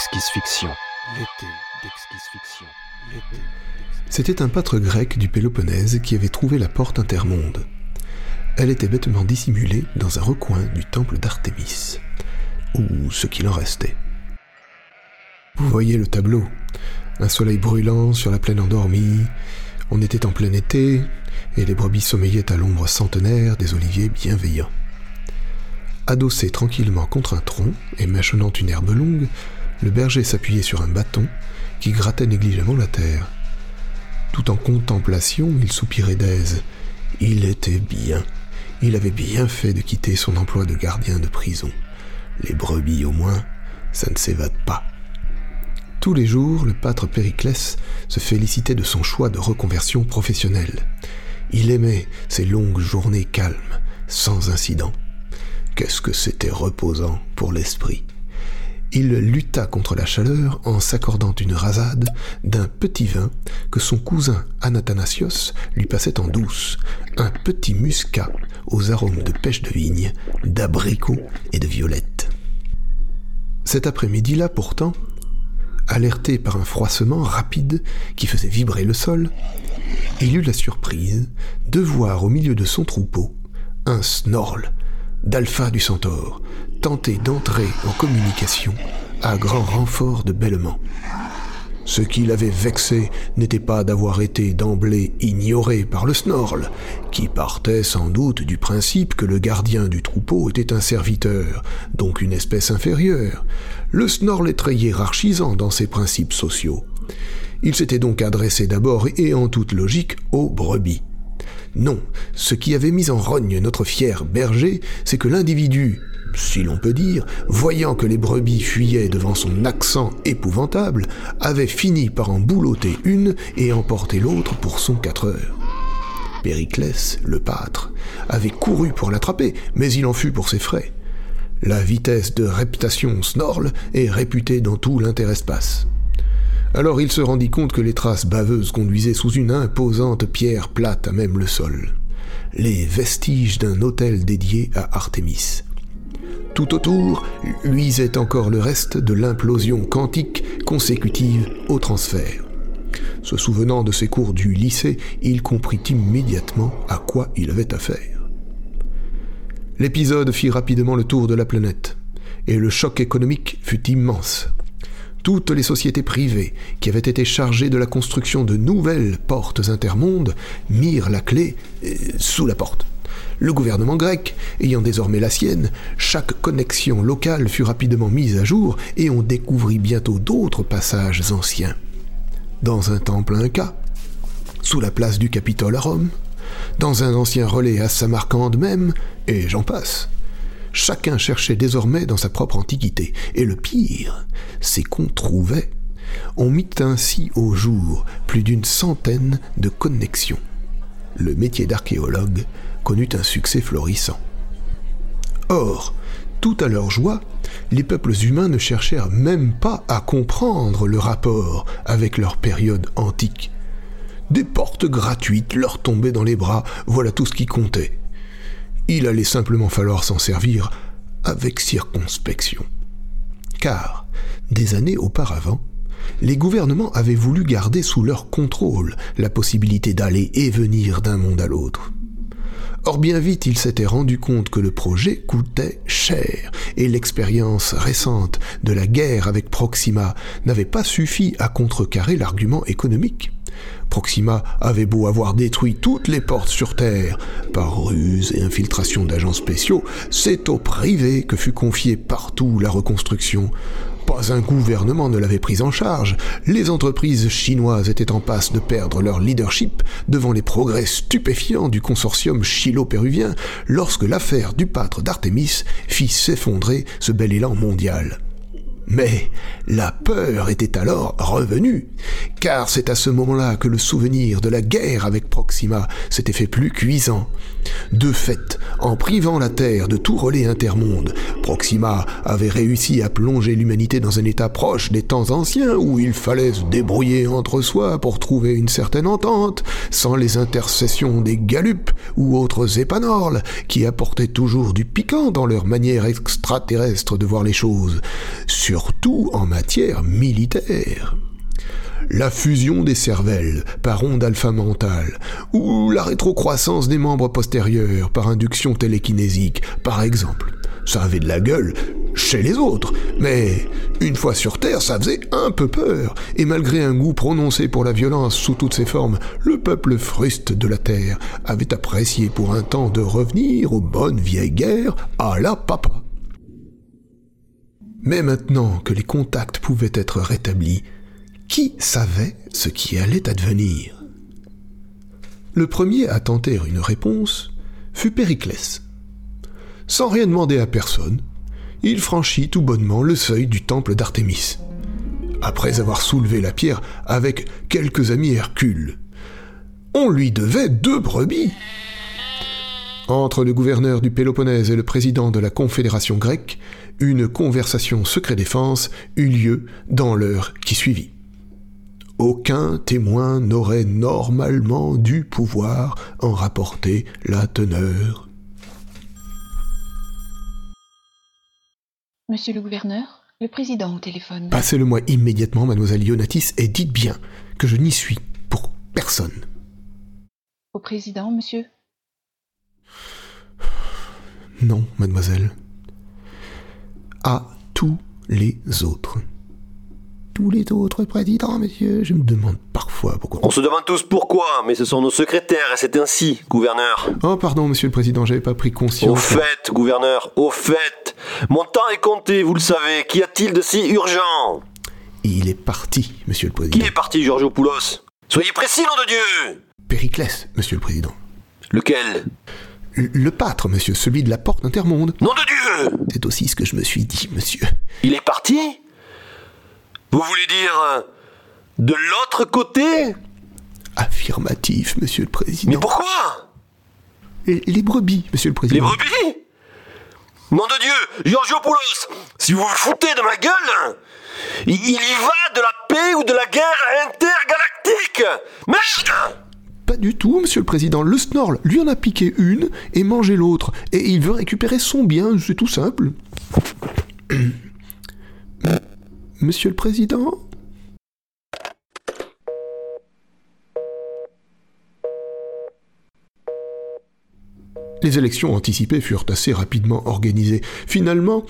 L'été d'exquise fiction. L'été d'exquise fiction. L'été. C'était un pâtre grec du Péloponnèse qui avait trouvé la porte intermonde. Elle était bêtement dissimulée dans un recoin du temple d'Artémis, ou ce qu'il en restait. Vous voyez le tableau. Un soleil brûlant sur la plaine endormie, on était en plein été, et les brebis sommeillaient à l'ombre centenaire des oliviers bienveillants. Adossé tranquillement contre un tronc et mâchonnant une herbe longue, le berger s'appuyait sur un bâton qui grattait négligemment la terre. Tout en contemplation, il soupirait d'aise. Il était bien. Il avait bien fait de quitter son emploi de gardien de prison. Les brebis, au moins, ça ne s'évade pas. Tous les jours, le pâtre Périclès se félicitait de son choix de reconversion professionnelle. Il aimait ces longues journées calmes, sans incident. Qu'est-ce que c'était reposant pour l'esprit. Il lutta contre la chaleur en s'accordant une rasade d'un petit vin que son cousin Anathanasios lui passait en douce, un petit muscat aux arômes de pêche de vigne, d'abricots et de violettes. Cet après-midi-là, pourtant, alerté par un froissement rapide qui faisait vibrer le sol, il eut la surprise de voir au milieu de son troupeau un snorle d'Alpha du Centaure tenter d'entrer en communication à grand renfort de bêlements. Ce qui l'avait vexé n'était pas d'avoir été d'emblée ignoré par le Snorle, qui partait sans doute du principe que le gardien du troupeau était un serviteur, donc une espèce inférieure. Le Snorle est très hiérarchisant dans ses principes sociaux. Il s'était donc adressé d'abord et en toute logique aux brebis. Non, ce qui avait mis en rogne notre fier berger, c'est que l'individu, si l'on peut dire, voyant que les brebis fuyaient devant son accent épouvantable, avait fini par en boulotter une et emporter l'autre pour son quatre heures. Périclès, le pâtre, avait couru pour l'attraper, mais il en fut pour ses frais. La vitesse de reptation Snorle est réputée dans tout l'interespace. Alors il se rendit compte que les traces baveuses conduisaient sous une imposante pierre plate à même le sol. Les vestiges d'un hôtel dédié à Artémis. Tout autour luisait encore le reste de l'implosion quantique consécutive au transfert. Se souvenant de ses cours du lycée, il comprit immédiatement à quoi il avait affaire. L'épisode fit rapidement le tour de la planète, et le choc économique fut immense toutes les sociétés privées qui avaient été chargées de la construction de nouvelles portes intermondes mirent la clé euh, sous la porte. Le gouvernement grec, ayant désormais la sienne, chaque connexion locale fut rapidement mise à jour et on découvrit bientôt d'autres passages anciens. Dans un temple inca, sous la place du Capitole à Rome, dans un ancien relais à Samarcande même, et j'en passe. Chacun cherchait désormais dans sa propre antiquité, et le pire, c'est qu'on trouvait. On mit ainsi au jour plus d'une centaine de connexions. Le métier d'archéologue connut un succès florissant. Or, tout à leur joie, les peuples humains ne cherchèrent même pas à comprendre le rapport avec leur période antique. Des portes gratuites leur tombaient dans les bras, voilà tout ce qui comptait. Il allait simplement falloir s'en servir avec circonspection. Car, des années auparavant, les gouvernements avaient voulu garder sous leur contrôle la possibilité d'aller et venir d'un monde à l'autre. Or bien vite ils s'étaient rendu compte que le projet coûtait cher, et l'expérience récente de la guerre avec Proxima n'avait pas suffi à contrecarrer l'argument économique. Proxima avait beau avoir détruit toutes les portes sur Terre, par ruse et infiltration d'agents spéciaux, c'est au privé que fut confiée partout la reconstruction. Pas un gouvernement ne l'avait prise en charge. Les entreprises chinoises étaient en passe de perdre leur leadership devant les progrès stupéfiants du consortium chilo-péruvien lorsque l'affaire du pâtre d'Artémis fit s'effondrer ce bel élan mondial. Mais la peur était alors revenue, car c'est à ce moment-là que le souvenir de la guerre avec Proxima s'était fait plus cuisant. De fait, en privant la Terre de tout relais intermonde, Proxima avait réussi à plonger l'humanité dans un état proche des temps anciens où il fallait se débrouiller entre soi pour trouver une certaine entente, sans les intercessions des galupes ou autres épanorles qui apportaient toujours du piquant dans leur manière extraterrestre de voir les choses surtout en matière militaire. La fusion des cervelles par onde alpha mentale, ou la rétrocroissance des membres postérieurs par induction télékinésique, par exemple. Ça avait de la gueule chez les autres, mais une fois sur Terre, ça faisait un peu peur, et malgré un goût prononcé pour la violence sous toutes ses formes, le peuple fruste de la Terre avait apprécié pour un temps de revenir aux bonnes vieilles guerres à la papa. Mais maintenant que les contacts pouvaient être rétablis, qui savait ce qui allait advenir? Le premier à tenter une réponse fut Périclès. Sans rien demander à personne, il franchit tout bonnement le seuil du temple d'Artémis. Après avoir soulevé la pierre avec quelques amis Hercule, on lui devait deux brebis. Entre le gouverneur du Péloponnèse et le président de la Confédération grecque, une conversation secret défense eut lieu dans l'heure qui suivit. Aucun témoin n'aurait normalement dû pouvoir en rapporter la teneur. Monsieur le gouverneur, le président au téléphone. Passez-le-moi immédiatement, mademoiselle Ionatis, et dites bien que je n'y suis pour personne. Au président, monsieur Non, mademoiselle. À tous les autres. Tous les autres présidents, monsieur, je me demande parfois pourquoi. On se demande tous pourquoi, mais ce sont nos secrétaires et c'est ainsi, gouverneur. Oh, pardon, monsieur le président, j'avais pas pris conscience. Au fait, gouverneur, au fait. Mon temps est compté, vous le savez. Qu'y a-t-il de si urgent? Il est parti, monsieur le président. Qui est parti, Giorgio Poulos? Soyez précis, nom de Dieu Périclès, monsieur le président. Lequel? Le pâtre, monsieur, celui de la porte intermonde. Nom de Dieu C'est aussi ce que je me suis dit, monsieur. Il est parti? Vous voulez dire euh, de l'autre côté? Affirmatif, monsieur le président. Mais pourquoi? Les, les brebis, monsieur le Les président. brebis? Nom de Dieu, Giorgio Poulos, si vous vous foutez de ma gueule, il, il y va de la paix ou de la guerre intergalactique Merde Pas du tout, monsieur le président. Le Snorl lui en a piqué une et mangé l'autre. Et il veut récupérer son bien, c'est tout simple. monsieur le président Les élections anticipées furent assez rapidement organisées. Finalement,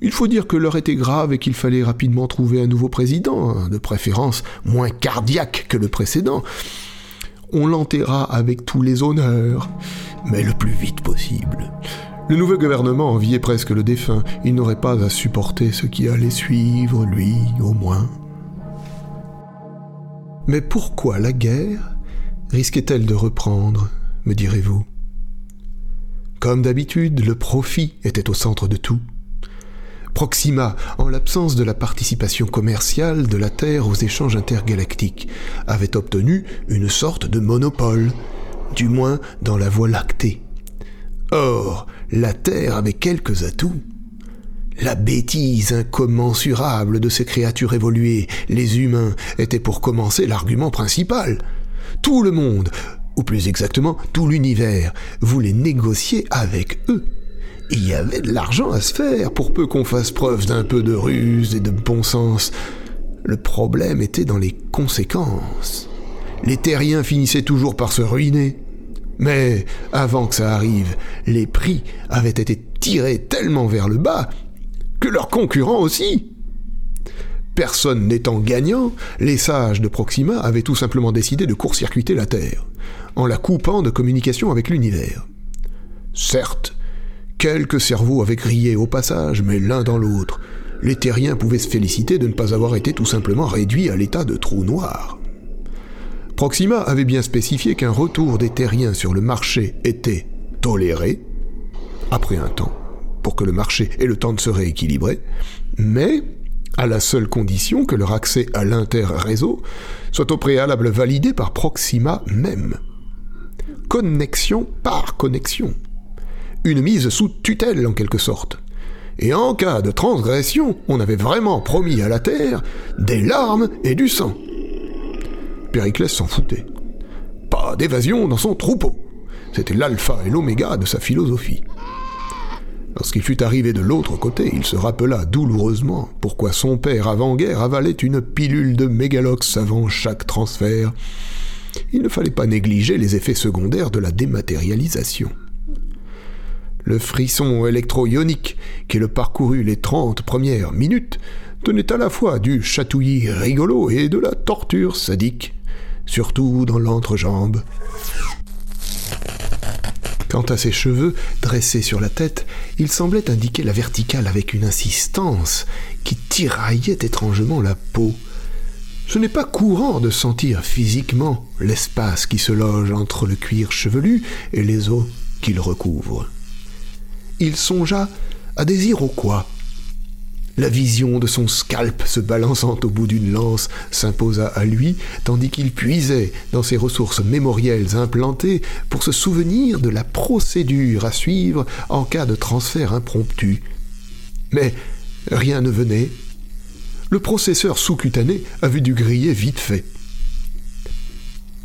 il faut dire que l'heure était grave et qu'il fallait rapidement trouver un nouveau président, hein, de préférence moins cardiaque que le précédent. On l'enterra avec tous les honneurs, mais le plus vite possible. Le nouveau gouvernement enviait presque le défunt. Il n'aurait pas à supporter ce qui allait suivre, lui, au moins. Mais pourquoi la guerre risquait-elle de reprendre, me direz-vous? Comme d'habitude, le profit était au centre de tout. Proxima, en l'absence de la participation commerciale de la Terre aux échanges intergalactiques, avait obtenu une sorte de monopole, du moins dans la Voie lactée. Or, la Terre avait quelques atouts. La bêtise incommensurable de ces créatures évoluées, les humains, était pour commencer l'argument principal. Tout le monde, ou plus exactement tout l'univers, voulait négocier avec eux. Il y avait de l'argent à se faire pour peu qu'on fasse preuve d'un peu de ruse et de bon sens. Le problème était dans les conséquences. Les terriens finissaient toujours par se ruiner. Mais avant que ça arrive, les prix avaient été tirés tellement vers le bas que leurs concurrents aussi. Personne n'étant gagnant, les sages de Proxima avaient tout simplement décidé de court-circuiter la Terre, en la coupant de communication avec l'univers. Certes, quelques cerveaux avaient grillé au passage, mais l'un dans l'autre, les terriens pouvaient se féliciter de ne pas avoir été tout simplement réduits à l'état de trou noir. Proxima avait bien spécifié qu'un retour des terriens sur le marché était toléré, après un temps, pour que le marché ait le temps de se rééquilibrer, mais à la seule condition que leur accès à l'inter-réseau soit au préalable validé par Proxima même. Connexion par connexion. Une mise sous tutelle en quelque sorte. Et en cas de transgression, on avait vraiment promis à la Terre des larmes et du sang. Périclès s'en foutait. Pas d'évasion dans son troupeau. C'était l'alpha et l'oméga de sa philosophie. Lorsqu'il fut arrivé de l'autre côté, il se rappela douloureusement pourquoi son père avant-guerre avalait une pilule de mégalox avant chaque transfert. Il ne fallait pas négliger les effets secondaires de la dématérialisation. Le frisson électro-ionique qui le parcourut les trente premières minutes tenait à la fois du chatouillis rigolo et de la torture sadique, surtout dans l'entrejambe. Quant à ses cheveux, dressés sur la tête, ils semblaient indiquer la verticale avec une insistance qui tiraillait étrangement la peau. Ce n'est pas courant de sentir physiquement l'espace qui se loge entre le cuir chevelu et les os qu'il recouvre. Il songea à des Iroquois, la vision de son scalp se balançant au bout d'une lance s'imposa à lui, tandis qu'il puisait dans ses ressources mémorielles implantées pour se souvenir de la procédure à suivre en cas de transfert impromptu. Mais rien ne venait. Le processeur sous-cutané avait dû griller vite fait.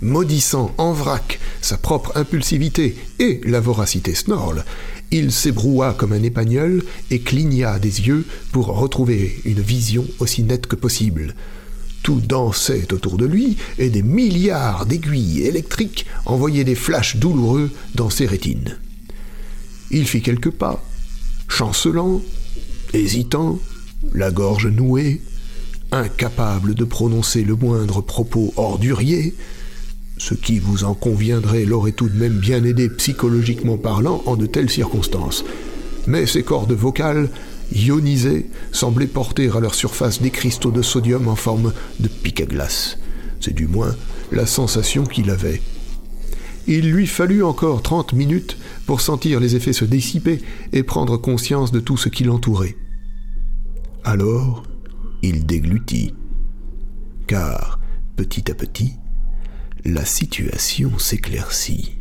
Maudissant en vrac sa propre impulsivité et la voracité Snorle, il s'ébroua comme un épagnol et cligna des yeux pour retrouver une vision aussi nette que possible. Tout dansait autour de lui et des milliards d'aiguilles électriques envoyaient des flashs douloureux dans ses rétines. Il fit quelques pas, chancelant, hésitant, la gorge nouée, incapable de prononcer le moindre propos ordurier, ce qui, vous en conviendrez, l'aurait tout de même bien aidé psychologiquement parlant en de telles circonstances. Mais ses cordes vocales, ionisées, semblaient porter à leur surface des cristaux de sodium en forme de pic à glace. C'est du moins la sensation qu'il avait. Il lui fallut encore trente minutes pour sentir les effets se dissiper et prendre conscience de tout ce qui l'entourait. Alors, il déglutit. Car, petit à petit, la situation s'éclaircit.